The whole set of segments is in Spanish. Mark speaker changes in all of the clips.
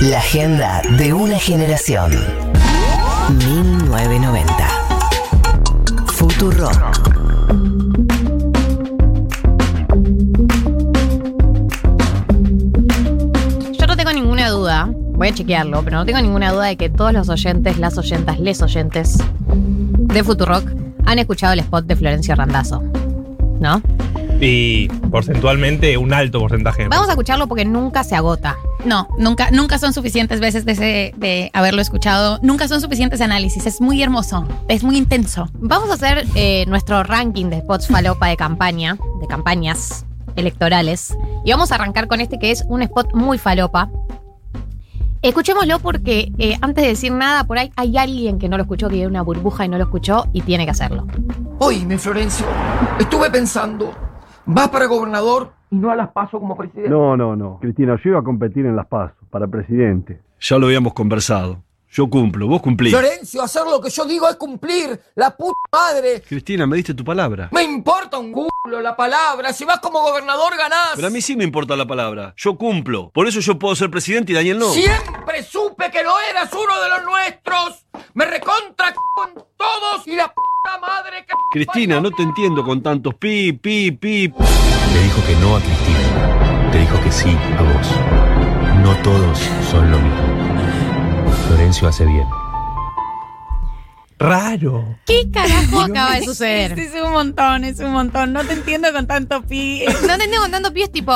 Speaker 1: La agenda de una generación. 1990. Futuro.
Speaker 2: Yo no tengo ninguna duda, voy a chequearlo, pero no tengo ninguna duda de que todos los oyentes, las oyentas, les oyentes de Futurock han escuchado el spot de Florencio Randazzo. ¿No?
Speaker 3: Y porcentualmente un alto porcentaje.
Speaker 2: Vamos a escucharlo porque nunca se agota.
Speaker 4: No, nunca, nunca son suficientes veces de, de haberlo escuchado. Nunca son suficientes análisis. Es muy hermoso. Es muy intenso.
Speaker 2: Vamos a hacer eh, nuestro ranking de spots falopa de campaña, de campañas electorales. Y vamos a arrancar con este que es un spot muy falopa. Escuchémoslo porque eh, antes de decir nada, por ahí hay alguien que no lo escuchó, que vive una burbuja y no lo escuchó y tiene que hacerlo.
Speaker 5: Oíme, Florencio, estuve pensando, vas para gobernador y no a las paso como presidente.
Speaker 6: No, no, no. Cristina, yo iba a competir en las PASO para presidente. Ya lo habíamos conversado. Yo cumplo, vos cumplís.
Speaker 5: Florencio, hacer lo que yo digo es cumplir, la puta madre.
Speaker 6: Cristina, me diste tu palabra.
Speaker 5: Me importa un culo la palabra, si vas como gobernador ganás.
Speaker 6: Pero a mí sí me importa la palabra. Yo cumplo. Por eso yo puedo ser presidente y Daniel no.
Speaker 5: Siempre supe que no eras uno de los nuestros. Me recontra con todos y la puta madre que...
Speaker 6: Cristina, no te entiendo con tantos pi, pi, pi.
Speaker 7: Le dijo que no a Cristina. Te dijo que sí a vos. No todos son lo mismo. Florencio hace bien.
Speaker 3: Raro.
Speaker 2: ¿Qué carajo acaba de suceder?
Speaker 4: Es un montón, es un montón. No te entiendo con tanto pi.
Speaker 2: No te entiendo contando pies tipo.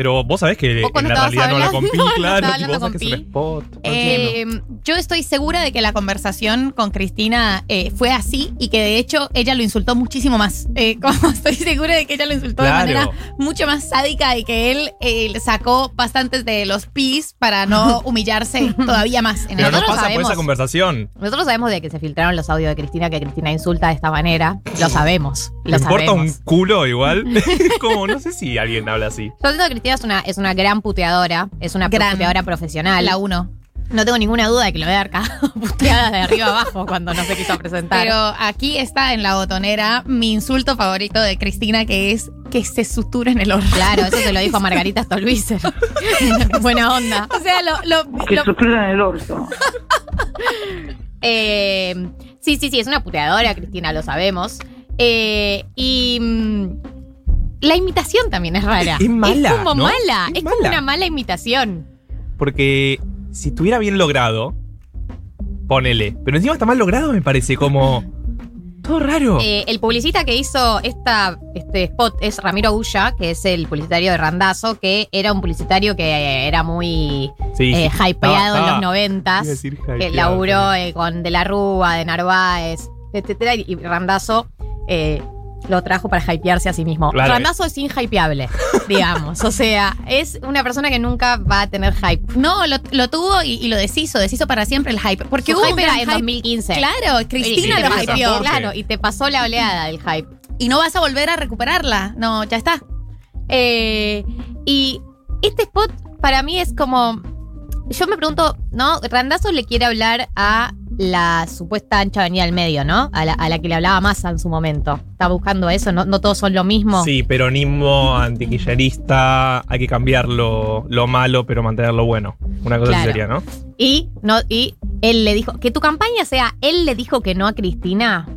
Speaker 3: Pero vos sabés que en la realidad no la
Speaker 2: hablando,
Speaker 3: compí,
Speaker 2: no
Speaker 3: claro. tipo,
Speaker 2: hablando con
Speaker 3: que es un spot.
Speaker 4: Eh, yo estoy segura de que la conversación con Cristina eh, fue así y que de hecho ella lo insultó muchísimo más. Eh, como estoy segura de que ella lo insultó
Speaker 3: Claro.
Speaker 4: de manera mucho más sádica y que él sacó bastantes de los pis para no humillarse todavía más en
Speaker 3: Pero no pasa por
Speaker 2: sabemos-
Speaker 3: esa conversación.
Speaker 2: Nosotros sabemos de que se filtraron los audios de Cristina, que Cristina insulta de esta manera. Lo sabemos.
Speaker 3: ¿Le
Speaker 2: Lo
Speaker 3: importa un culo igual? como, no sé si alguien habla así.
Speaker 2: Yo siento que Cristina es una, es una gran puteadora, es una
Speaker 4: Gran.
Speaker 2: puteadora profesional.
Speaker 4: La uno.
Speaker 2: No tengo ninguna duda de que lo voy a dar cagado puteadas de arriba abajo cuando no se quiso presentar.
Speaker 4: Pero aquí está en la botonera mi insulto favorito de Cristina, que es que se sutura en el orto.
Speaker 2: claro, eso se lo dijo Margarita Stolbizer. Buena onda.
Speaker 4: O sea, lo, lo- lo-
Speaker 2: Eh, sí, sí, sí, es una puteadora, Cristina, lo sabemos. Eh, y mm, la imitación también es rara.
Speaker 3: Es mala,
Speaker 2: Es como
Speaker 3: ¿no?
Speaker 2: mala.
Speaker 3: Es
Speaker 2: Es, como una mala imitación.
Speaker 3: Porque si estuviera bien logrado, ponele. Pero encima está mal logrado, me parece, como. Todo raro.
Speaker 2: Eh, el publicista que hizo esta, este spot es Ramiro Ulla, que es el publicitario de Randazo, que era un publicitario que eh, era muy
Speaker 3: sí,
Speaker 2: eh,
Speaker 3: sí.
Speaker 2: hypeado en los noventas. que laburó eh, con De la Rúa, de Narváez, etcétera, y Randazo eh, lo trajo para hypearse a sí mismo.
Speaker 3: Claro.
Speaker 2: Randazo es inhypeable, digamos. O sea, es una persona que nunca va a tener hype.
Speaker 4: no, lo, lo tuvo y, y lo deshizo, deshizo para siempre el hype. Porque
Speaker 2: Su
Speaker 4: hubo un
Speaker 2: hype era en
Speaker 4: hype.
Speaker 2: 2015.
Speaker 4: Claro,
Speaker 2: Y
Speaker 4: Cristina lo
Speaker 2: pasó-
Speaker 4: hypeó.
Speaker 2: Claro, y te pasó la oleada del hype.
Speaker 4: Y no vas a volver a recuperarla. No, ya está.
Speaker 2: Eh, y este spot para mí es como. Yo me pregunto, ¿no? Randazo le quiere hablar a la supuesta ancha avenida del medio, ¿no? A la, a la que le hablaba Massa en su momento. Está buscando eso, ¿no? No todos son lo mismo.
Speaker 3: Sí, peronismo, antiquillerista, hay que cambiar lo, lo malo, pero mantener lo bueno. Una cosa
Speaker 2: Claro.
Speaker 3: sería, ¿no?
Speaker 2: Y, no, y él le dijo. Que tu campaña sea, él le dijo que no a Cristina.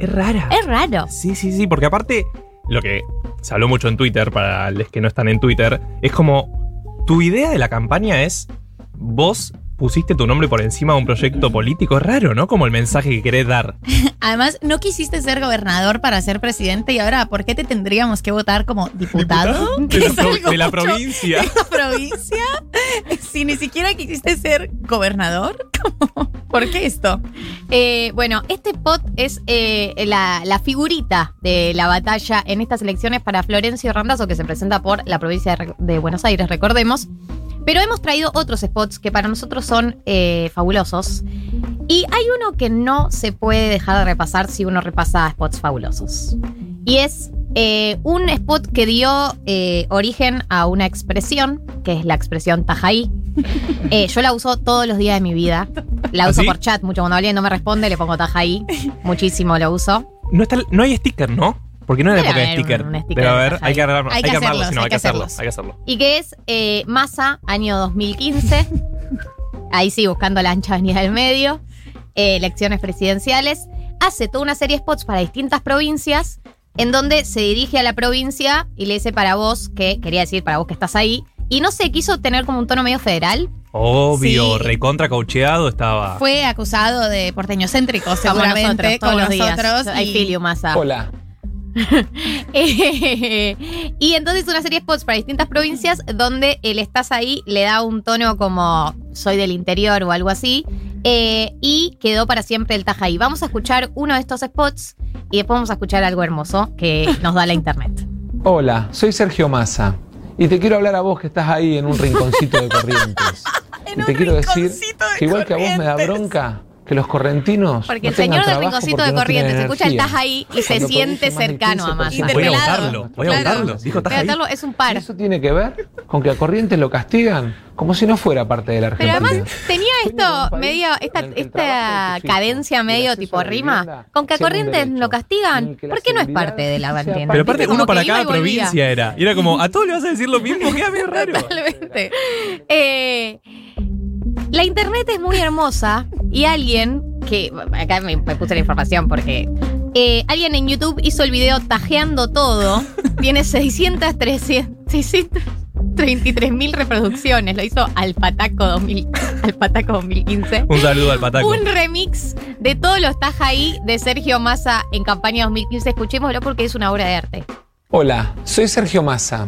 Speaker 3: Es rara.
Speaker 2: Es raro.
Speaker 3: Sí, sí, sí, porque aparte, lo que se habló mucho en Twitter, para los que no están en Twitter, es como, tu idea de la campaña es, vos pusiste tu nombre por encima de un proyecto político, es raro, ¿no? Como el mensaje que querés dar.
Speaker 4: Además, no quisiste ser gobernador para ser presidente y ahora, ¿por qué te tendríamos que votar como diputado?
Speaker 3: De la, pro- de provincia.
Speaker 4: de la provincia? Si ni siquiera quisiste ser gobernador, ¿cómo? ¿por qué esto?
Speaker 2: Eh, bueno, este spot es eh, la, la figurita de la batalla en estas elecciones para Florencio Randazzo, que se presenta por la provincia de Buenos Aires, recordemos. Pero hemos traído otros spots que para nosotros son eh, fabulosos. Y hay uno que no se puede dejar de repasar si uno repasa spots fabulosos. Y es eh, un spot que dio eh, origen a una expresión, que es la expresión tajaí. Eh, yo la uso todos los días de mi vida. La
Speaker 3: ¿Ah,
Speaker 2: uso
Speaker 3: sí?
Speaker 2: por chat mucho. Cuando alguien no me responde, le pongo tajaí. Muchísimo lo uso.
Speaker 3: No, está, no hay sticker, ¿no? Porque no era época de
Speaker 2: un-
Speaker 3: sticker.
Speaker 2: un sticker
Speaker 3: Debe
Speaker 2: de
Speaker 3: haber,
Speaker 2: Taja
Speaker 3: hay que armarlo,
Speaker 4: Hay
Speaker 3: hay
Speaker 4: que
Speaker 3: armarlo,
Speaker 4: hacerlos,
Speaker 3: si no,
Speaker 4: hay
Speaker 3: hay que hacerlo,
Speaker 4: hacerlos.
Speaker 3: hay que hacerlo.
Speaker 2: Y que es eh, Massa, año 2015. Ahí sí, buscando la ancha avenida del medio. eh, elecciones presidenciales. Hace toda una serie de spots para distintas provincias, en donde se dirige a la provincia y le dice para vos, que quería decir para vos que estás ahí. Y no sé, quiso tener como un tono medio federal.
Speaker 3: Obvio,
Speaker 4: Sí.
Speaker 3: recontra coacheado estaba.
Speaker 4: Fue acusado de porteño céntrico,
Speaker 2: Como
Speaker 4: seguramente,
Speaker 2: nosotros, todos
Speaker 4: con
Speaker 2: los días.
Speaker 4: nosotros.
Speaker 2: I
Speaker 4: y-.
Speaker 8: Hola.
Speaker 2: Y entonces una serie de spots para distintas provincias donde el estás ahí le da un tono como soy del interior o algo así. eh, y quedó para siempre el taja ahí. Vamos a escuchar uno de estos spots y después vamos a escuchar algo hermoso que nos da la internet.
Speaker 8: Hola, soy Sergio Massa. Y te quiero hablar a vos que estás ahí en un rinconcito de Corrientes. y te quiero decir
Speaker 4: de
Speaker 8: que igual que a vos me da bronca que los correntinos.
Speaker 2: Porque
Speaker 8: no
Speaker 2: el señor del rinconcito de
Speaker 8: no
Speaker 2: Corrientes escucha el
Speaker 8: energía.
Speaker 2: taja ahí y se siente cercano a
Speaker 8: 15%
Speaker 2: Massa.
Speaker 3: Voy a
Speaker 4: Interpelado.
Speaker 3: votarlo, voy a
Speaker 4: Claro.
Speaker 3: votarlo. Dijo, estás ahí.
Speaker 2: Es un par.
Speaker 8: Eso tiene que ver con que a Corrientes lo castigan como si no fuera parte de la
Speaker 2: Pero
Speaker 8: Argentina.
Speaker 2: además tenía esto medio, esta, esta cadencia medio tipo rima, con que a Corrientes lo castigan, ¿por qué no es parte de la Argentina?
Speaker 3: Pero aparte, uno para cada provincia era. Y era como, a todos le vas a decir lo mismo, queda medio raro.
Speaker 2: Totalmente. Eh, la internet es muy hermosa y alguien que. Acá me, me puse la información porque. eh, alguien en YouTube hizo el video tajeando todo. Tiene 600, 300, 633 mil reproducciones. Lo hizo Alpataco 2000, Alpataco 2015.
Speaker 3: Un saludo al pataco.
Speaker 2: Un remix de todos los taja ahí de Sergio Massa en campaña 2015. Escuchémoslo porque es una obra de arte.
Speaker 8: Hola, soy Sergio Massa.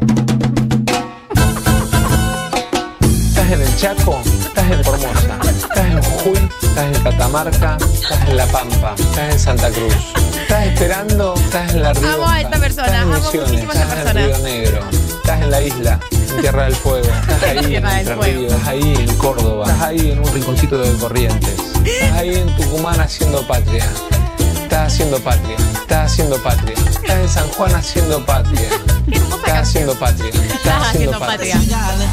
Speaker 8: En el Chaco? ¿Estás en Formosa? ¿Estás en Jujuy? ¿Estás en Catamarca? ¿Estás en La Pampa? ¿Estás en Santa Cruz? ¿Estás esperando? ¿Estás en La Rioja?
Speaker 4: Amo a esta persona,
Speaker 8: ¿Estás en
Speaker 4: amo
Speaker 8: Misiones?
Speaker 4: muchísimo a esta
Speaker 8: ¿Estás
Speaker 4: persona.
Speaker 8: en Río Negro? ¿Estás en la isla? En Tierra del Fuego? ¿Estás ahí en
Speaker 2: Tierra del
Speaker 8: Entre
Speaker 2: Fuego.
Speaker 8: Ríos? ¿Estás ahí en Córdoba? ¿Estás ahí en un rinconcito de Corrientes? ¿Estás ahí en Tucumán haciendo patria? Estás haciendo patria, estás haciendo patria, estás en San Juan haciendo patria, estás haciendo patria,
Speaker 2: Estás haciendo patria.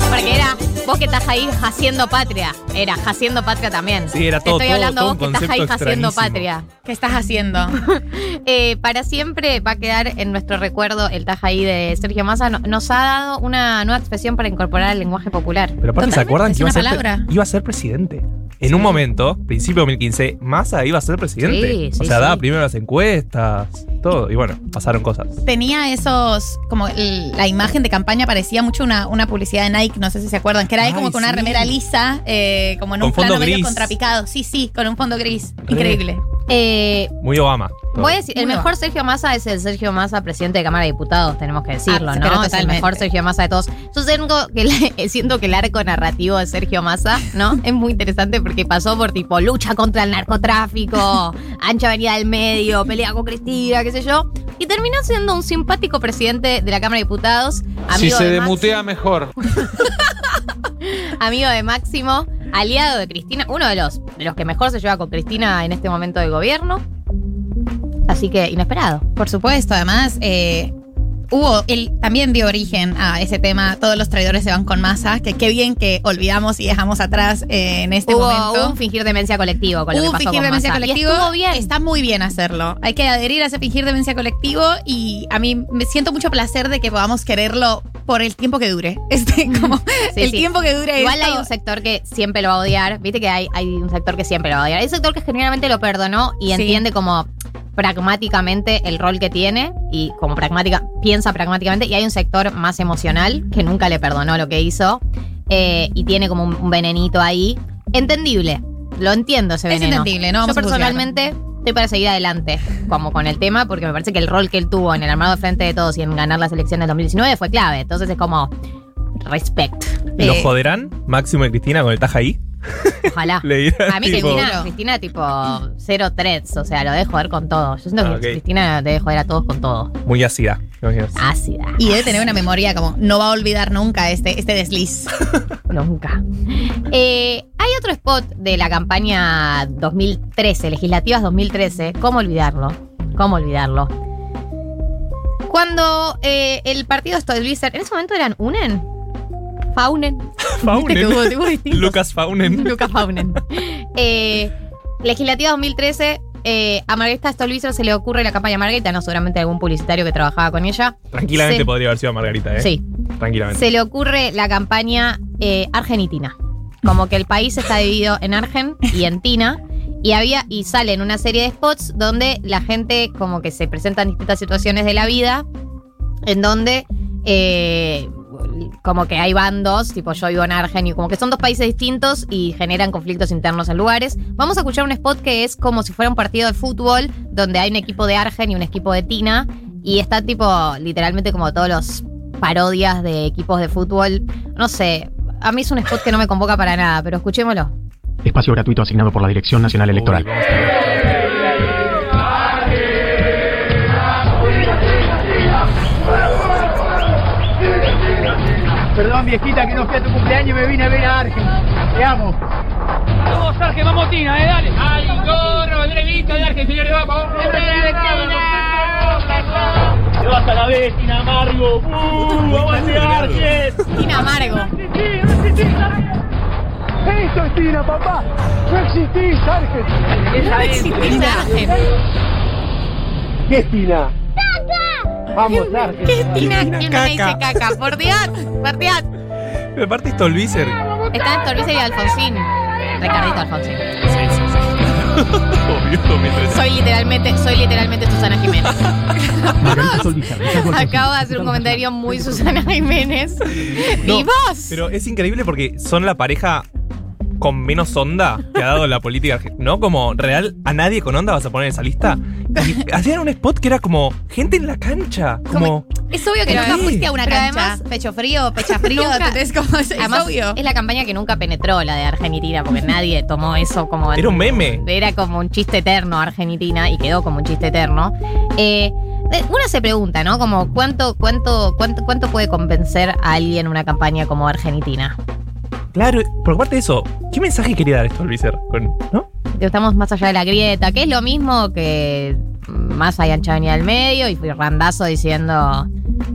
Speaker 2: Porque era vos que estás ahí haciendo patria. Era haciendo patria también.
Speaker 3: Sí, era todo-
Speaker 2: Estoy
Speaker 3: todo-
Speaker 2: hablando
Speaker 3: todo
Speaker 2: vos que estás ahí haciendo patria.
Speaker 4: ¿Qué estás haciendo?
Speaker 2: Eh, para siempre va a quedar en nuestro recuerdo el tajaí de Sergio Massa. No- Nos ha dado una nueva expresión para incorporar al lenguaje popular.
Speaker 3: Pero aparte, ¿se acuerdan que iba a, ser, iba a ser presidente? En un momento, principio de 2015, Massa iba a ser presidente.
Speaker 2: Sí,
Speaker 3: o
Speaker 2: sí,
Speaker 3: sea,
Speaker 2: sí.
Speaker 3: daba primero las encuestas, todo. Y bueno, pasaron cosas.
Speaker 4: Tenía esos, como el- la imagen de campaña parecía mucho una, una publicidad de Nike, no sé si se acuerdan, que era ahí
Speaker 3: Ay,
Speaker 4: como con una remera lisa, eh, como en
Speaker 3: Con
Speaker 4: un plano
Speaker 3: fondo
Speaker 4: medio
Speaker 3: gris.
Speaker 4: contrapicado. Sí, sí, con un fondo gris.
Speaker 3: Re.
Speaker 2: Eh,
Speaker 3: Muy Obama. todo.
Speaker 2: Voy a decir, el
Speaker 4: Muy
Speaker 2: mejor Sergio Massa es el Sergio Massa, presidente de Cámara de Diputados, tenemos que decirlo,
Speaker 4: Ah,
Speaker 2: ¿no?
Speaker 4: pero
Speaker 2: Es el mejor Sergio Massa de todos. Yo siento que, el- siento que el arco narrativo de Sergio Massa, ¿no? Es muy interesante porque pasó por tipo lucha contra el narcotráfico, ancha avenida del medio, pelea con Cristina, qué sé yo. Y terminó siendo un simpático presidente de la Cámara de Diputados,
Speaker 8: Si se
Speaker 2: de,
Speaker 8: demutea mejor.
Speaker 2: Amigo de Máximo, aliado de Cristina, uno de los, de los que mejor se lleva con Cristina en este momento de gobierno. Así que inesperado.
Speaker 4: Por supuesto, además, eh, hubo, él también dio origen a ese tema, todos los traidores se van con masa, que qué bien que olvidamos y dejamos atrás eh, en este
Speaker 2: hubo,
Speaker 4: momento.
Speaker 2: hubo un fingir demencia colectivo con lo
Speaker 4: Hubo
Speaker 2: que pasó
Speaker 4: fingir
Speaker 2: con
Speaker 4: demencia colectivo.
Speaker 2: bien.
Speaker 4: Está muy bien hacerlo. Hay que adherir a ese fingir demencia colectivo y a mí me siento mucho placer de que podamos quererlo por el tiempo que dure. Este, como
Speaker 2: Sí,
Speaker 4: el
Speaker 2: sí.
Speaker 4: tiempo que dure
Speaker 2: Igual
Speaker 4: esto.
Speaker 2: hay un sector que siempre lo va a odiar. Viste que hay, hay un sector que siempre lo va a odiar. Hay un sector que generalmente lo perdonó y
Speaker 4: Sí.
Speaker 2: entiende como pragmáticamente el rol que tiene y como pragmática, piensa pragmáticamente. Y hay un sector más emocional que nunca le perdonó lo que hizo eh, y tiene como un, un venenito ahí. Entendible. Lo entiendo ese
Speaker 4: Es
Speaker 2: veneno.
Speaker 4: entendible, no vamos
Speaker 2: Yo personalmente estoy para seguir adelante como con el tema porque me parece que el rol que él tuvo en el armado frente de todos y en ganar las elecciones del 2019 fue clave. Entonces es como respect.
Speaker 3: ¿Lo
Speaker 2: Eh,
Speaker 3: joderán Máximo y Cristina con el taja ahí?
Speaker 2: Ojalá.
Speaker 3: Le dirán,
Speaker 2: A mí
Speaker 3: tipo,
Speaker 2: Cristina, Cristina tipo cero threats, o sea, lo debe joder con todo. Yo siento
Speaker 3: Ah,
Speaker 2: que. Cristina debe joder a todos con todo.
Speaker 3: Muy ácida. ¿te?
Speaker 2: Ácida.
Speaker 4: Y debe tener una memoria como no va a olvidar nunca este, este desliz.
Speaker 2: Nunca. Eh, hay otro spot de la campaña 2013, legislativas 2013. ¿Cómo olvidarlo? ¿Cómo olvidarlo? Cuando eh, el partido Stolbizer, en ese momento eran UNEN, Faunen,
Speaker 3: Faunen. Lucas Faunen.
Speaker 2: Lucas Faunen. Eh, legislativa 2013, eh, a Margarita Stolbizer se le ocurre la campaña Margarita, no seguramente algún publicitario que trabajaba con ella.
Speaker 3: Tranquilamente
Speaker 2: Se-
Speaker 3: podría haber sido Margarita, ¿eh?
Speaker 2: Sí.
Speaker 3: Tranquilamente.
Speaker 2: Se le ocurre la campaña eh, argenitina. Como que el país está dividido en Argen y en Tina. Y había, y salen una serie de spots donde la gente como que se presenta en distintas situaciones de la vida. En donde eh, como que hay bandos, tipo yo vivo en Argen, y como que son dos países distintos y generan conflictos internos en lugares. Vamos a escuchar un spot que es como si fuera un partido de fútbol, donde hay un equipo de Argen y un equipo de Tina. Y está tipo literalmente como todos los parodias de equipos de fútbol. No sé, a mí es un spot que no me convoca para nada, pero escuchémoslo.
Speaker 9: Espacio gratuito asignado por la Dirección Nacional Electoral.
Speaker 3: Uy,
Speaker 5: Viejita, que no fui a tu cumpleaños y me vine a ver a Argen. Te amo. Vamos, Argen, vamos, Tina, eh, dale. ¡Ay, gorro! ¡Drevito de Argen, señores, vamos! ¡Te vas a la vez, Tina Amargo! ¡Uh, vamos a Argen!
Speaker 2: Tina Amargo.
Speaker 5: ¡Eso es Tina, papá! ¡No existís, Argen! Es
Speaker 2: Tina Argen.
Speaker 5: ¿Qué es Tina? Vamos, Argen.
Speaker 2: ¿Qué es Tina? ¿Quién me dice
Speaker 3: caca?
Speaker 2: caca? Por Dios, por Dios.
Speaker 3: Pero aparte Stolbizer.
Speaker 2: Está en Torbice y Alfonsín. Ricardito Alfonsín.
Speaker 3: Sí, sí, sí. Obvio, me interesa.
Speaker 2: Soy literalmente, soy literalmente Susana Jiménez. Acabo de hacer un comentario muy Susana Jiménez.
Speaker 3: No,
Speaker 2: ¿Y vos?
Speaker 3: Pero es increíble porque son la pareja con menos onda que ha dado la política argentina. ¿No? Como real, a nadie con onda vas a poner en esa lista. Hacían un spot que era como gente en la cancha. Como.
Speaker 4: Es obvio que nunca fuiste a una
Speaker 2: Pero
Speaker 4: cancha.
Speaker 2: además-
Speaker 4: pecho frío, pecha frío,
Speaker 2: Nunca.
Speaker 4: ¿entendés? Como es, es
Speaker 2: Además,
Speaker 4: obvio.
Speaker 2: es la campaña que nunca penetró, la de Argentina, porque nadie tomó eso como...
Speaker 3: Era un meme.
Speaker 2: Era como un chiste eterno Argentina y quedó como un chiste eterno. Eh, uno se pregunta, ¿no? Como cuánto, cuánto, cuánto, cuánto puede convencer a alguien una campaña como Argentina.
Speaker 3: Claro, por parte de eso, ¿qué mensaje quería dar Stolbizer? Con, ¿No?
Speaker 2: Estamos más allá de la grieta, que es lo mismo que más hay ancha venía al medio y fui randazo diciendo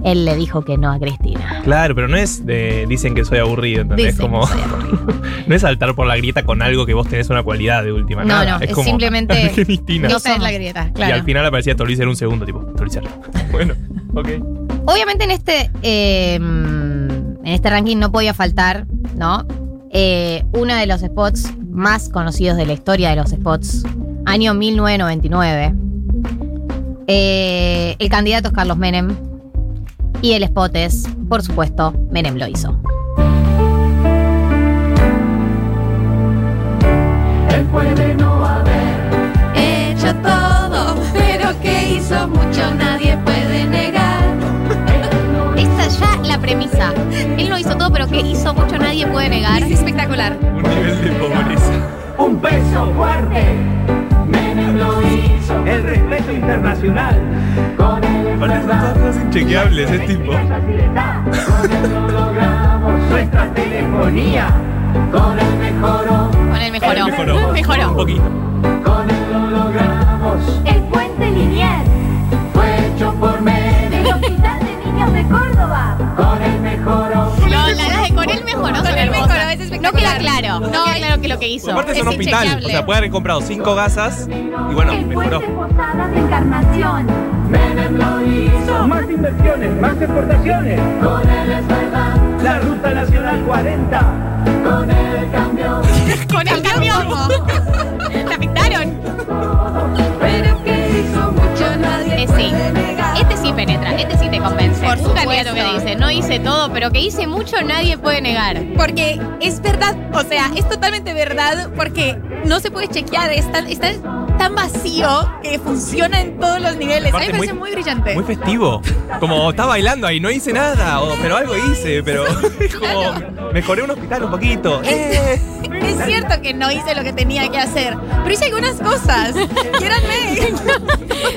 Speaker 2: él le dijo que no a Cristina.
Speaker 3: Claro, pero no es de. Dicen que soy aburrido, ¿entendés?
Speaker 2: Dicen
Speaker 3: como.
Speaker 2: que soy aburrido.
Speaker 3: no es saltar por la grieta con algo que vos tenés una cualidad de última.
Speaker 2: No,
Speaker 3: nada.
Speaker 2: no,
Speaker 3: es
Speaker 2: es
Speaker 3: como.
Speaker 2: simplemente-
Speaker 3: Argentina.
Speaker 2: No
Speaker 4: Esa es
Speaker 2: somos.
Speaker 4: la grieta,
Speaker 3: Y al final aparecía Stolbizer un segundo, tipo, Stolbizer. bueno, ok.
Speaker 2: Obviamente en este, eh, en este ranking no podía faltar, ¿no? Eh, uno de los spots más conocidos de la historia de los spots, año 1999. Eh, el candidato es Carlos Menem y el spot es, por supuesto, Menem lo hizo.
Speaker 4: Hecho todo, pero que hizo mucho nadie puede negar.
Speaker 2: Esta ya la premisa. Él no hizo todo, pero que hizo mucho nadie puede negar.
Speaker 4: Es espectacular.
Speaker 3: Un nivel de pobreza.
Speaker 5: Un peso fuerte. Menem lo hizo. El respeto internacional. Con el
Speaker 3: Aparte son todas cosas inchequeables, es tipo.
Speaker 5: Con él lo logramos. Nuestra telefonía. Con él mejoró.
Speaker 2: Con él mejoró.
Speaker 3: Él mejoró.
Speaker 2: Mejoró.
Speaker 3: Un poquito.
Speaker 5: Con él lo logramos.
Speaker 10: El puente lineal
Speaker 5: Fue hecho por Menem.
Speaker 10: del Hospital de Niños de Córdoba.
Speaker 2: Que lo que hizo.
Speaker 3: Aparte es un hospital. O sea, puede haber comprado cinco gasas y bueno,
Speaker 10: el
Speaker 3: mejoró.
Speaker 10: puente Posada de Encarnación.
Speaker 5: Menem lo hizo. Más inversiones, más exportaciones. Con él es verdad. La ruta nacional 40. Con él cambió.
Speaker 2: Con el camión. La pintaron.
Speaker 4: Pero que hizo mucho nadie
Speaker 2: Eh, sí. Este sí penetra, este sí te convence.
Speaker 4: Por
Speaker 2: un candidato que dice, no hice todo, pero que hice mucho, nadie puede negar.
Speaker 4: Porque es verdad, o sea, es totalmente verdad porque no se puede chequear, es tan, es tan- vacío que funciona en todos los niveles. A mí me parece
Speaker 3: muy-
Speaker 4: muy, brillante.
Speaker 3: Muy festivo. Como está bailando ahí, no hice nada, o- pero algo hice, pero como mejoré un hospital un poquito. Eh.
Speaker 4: Es cierto que no hice lo que tenía que hacer, pero hice algunas cosas. Quiéranme.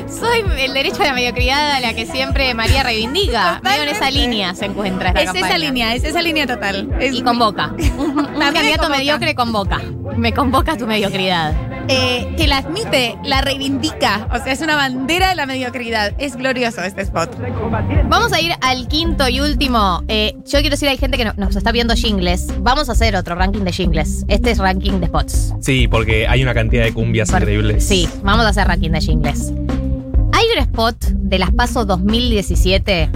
Speaker 2: Soy el derecho a la mediocridad a la que siempre María reivindica. Medio en esa línea se encuentra esta
Speaker 4: Es
Speaker 2: campaña.
Speaker 4: esa línea, es esa línea total. Es-
Speaker 2: Y convoca. Un, un candidato
Speaker 4: convoca.
Speaker 2: mediocre convoca. Me convoca tu mediocridad.
Speaker 4: Eh, que la admite, la reivindica. O sea, es una bandera de la mediocridad. Es glorioso este spot.
Speaker 2: Vamos a ir al quinto y último. Eh, yo quiero decir, hay gente que no- nos está viendo jingles. Vamos a hacer otro ranking de jingles. Este es ranking de spots.
Speaker 3: Sí, porque hay una cantidad de cumbias
Speaker 2: Por-
Speaker 3: increíbles.
Speaker 2: Sí, vamos a hacer ranking de jingles. Hay un spot de las PASO 2017,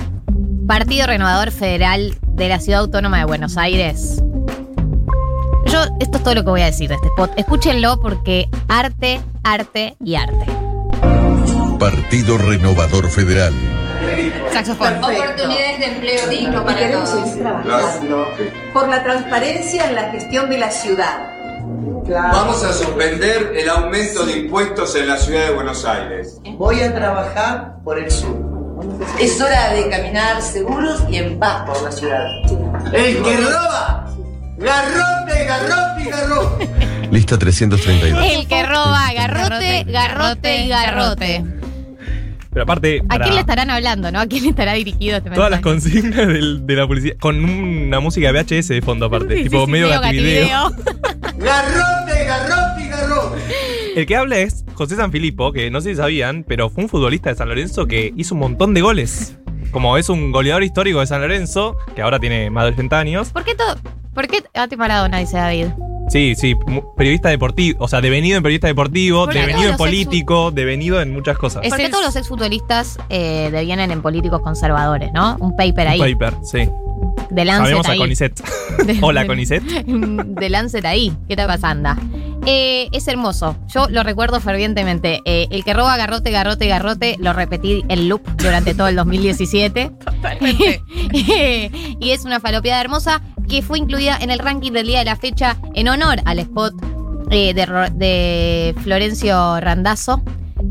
Speaker 2: Partido Renovador Federal de la Ciudad Autónoma de Buenos Aires. Yo, esto es todo lo que voy a decir de este spot. Escúchenlo porque arte, arte y arte.
Speaker 11: Partido Renovador Federal.
Speaker 4: Saxofón.
Speaker 12: Oportunidades de empleo digno para
Speaker 13: Queremos
Speaker 12: todos.
Speaker 13: trabajando por la transparencia en la gestión de la ciudad.
Speaker 14: Vamos a suspender el aumento de impuestos en la ciudad de Buenos Aires.
Speaker 13: Voy a trabajar por el sur. Es hora de caminar seguros y en paz por la ciudad.
Speaker 14: ¡El que roba! ¡Garrote, garrote y garrote!
Speaker 11: Lista 332.
Speaker 2: El que roba, garrote, garrote y garrote.
Speaker 3: Pero aparte,
Speaker 2: ¿A
Speaker 3: para
Speaker 2: quién le estarán hablando, no? ¿A quién le estará dirigido este
Speaker 3: todas las consignas del- de la policía, con una música de VHS de fondo aparte,
Speaker 2: Sí,
Speaker 3: tipo
Speaker 2: sí, sí,
Speaker 3: medio gativideo.
Speaker 14: ¡Garrote, garrote y garrote!
Speaker 3: El que habla es José Sanfilippo, que no sé si sabían, pero fue un futbolista de San Lorenzo que hizo un montón de goles. Como es un goleador histórico de San Lorenzo, que ahora tiene más de 80 años.
Speaker 2: ¿Por qué todo? ¿Por qué Ati Maradona dice David?
Speaker 3: Sí, sí, periodista deportivo, o sea, devenido en periodista deportivo,
Speaker 2: Porque
Speaker 3: devenido en político, devenido en muchas cosas.
Speaker 2: ¿Por qué todos los exfutbolistas eh, devienen en políticos conservadores, no? Un paper ahí.
Speaker 3: Un paper, sí.
Speaker 2: De Lancet
Speaker 3: Sabemos a. Conicet.
Speaker 2: De-
Speaker 3: Hola,
Speaker 2: de-
Speaker 3: Conicet.
Speaker 2: de Lancet ahí. ¿Qué está pasando? Eh, es hermoso. Yo lo recuerdo fervientemente. Eh, el que roba garrote, garrote, garrote, lo repetí en loop durante todo el 2017.
Speaker 4: Totalmente.
Speaker 2: y es una falopeada hermosa que fue incluida en el ranking del día de la fecha en honor al spot eh, de, de Florencio Randazzo.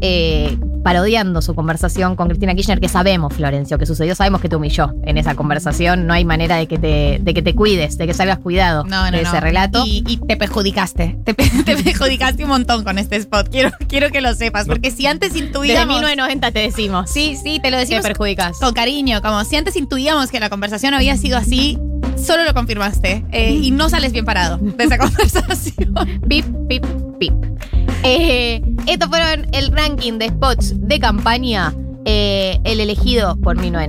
Speaker 2: Eh, parodiando su conversación con Cristina Kirchner, que sabemos, Florencio, que sucedió, sabemos que te humilló en esa conversación, no hay manera de que te, de que te cuides, de que salgas cuidado
Speaker 4: No, no,
Speaker 2: de
Speaker 4: no.
Speaker 2: ese relato.
Speaker 4: Y, y te perjudicaste. Te, pe- te perjudicaste un montón con este spot. Quiero, quiero que lo sepas. Porque si antes
Speaker 2: Desde
Speaker 4: intuíamos.
Speaker 2: 1990 te decimos.
Speaker 4: Sí, sí, te lo
Speaker 2: Te
Speaker 4: decimos
Speaker 2: perjudicas.
Speaker 4: con cariño. Como si antes intuíamos que la conversación había sido así, solo lo confirmaste. Eh, y no sales bien parado de esa conversación.
Speaker 2: Pip, pip, pip. Eh, estos fueron el ranking de spots de campaña, eh, el elegido por 1990.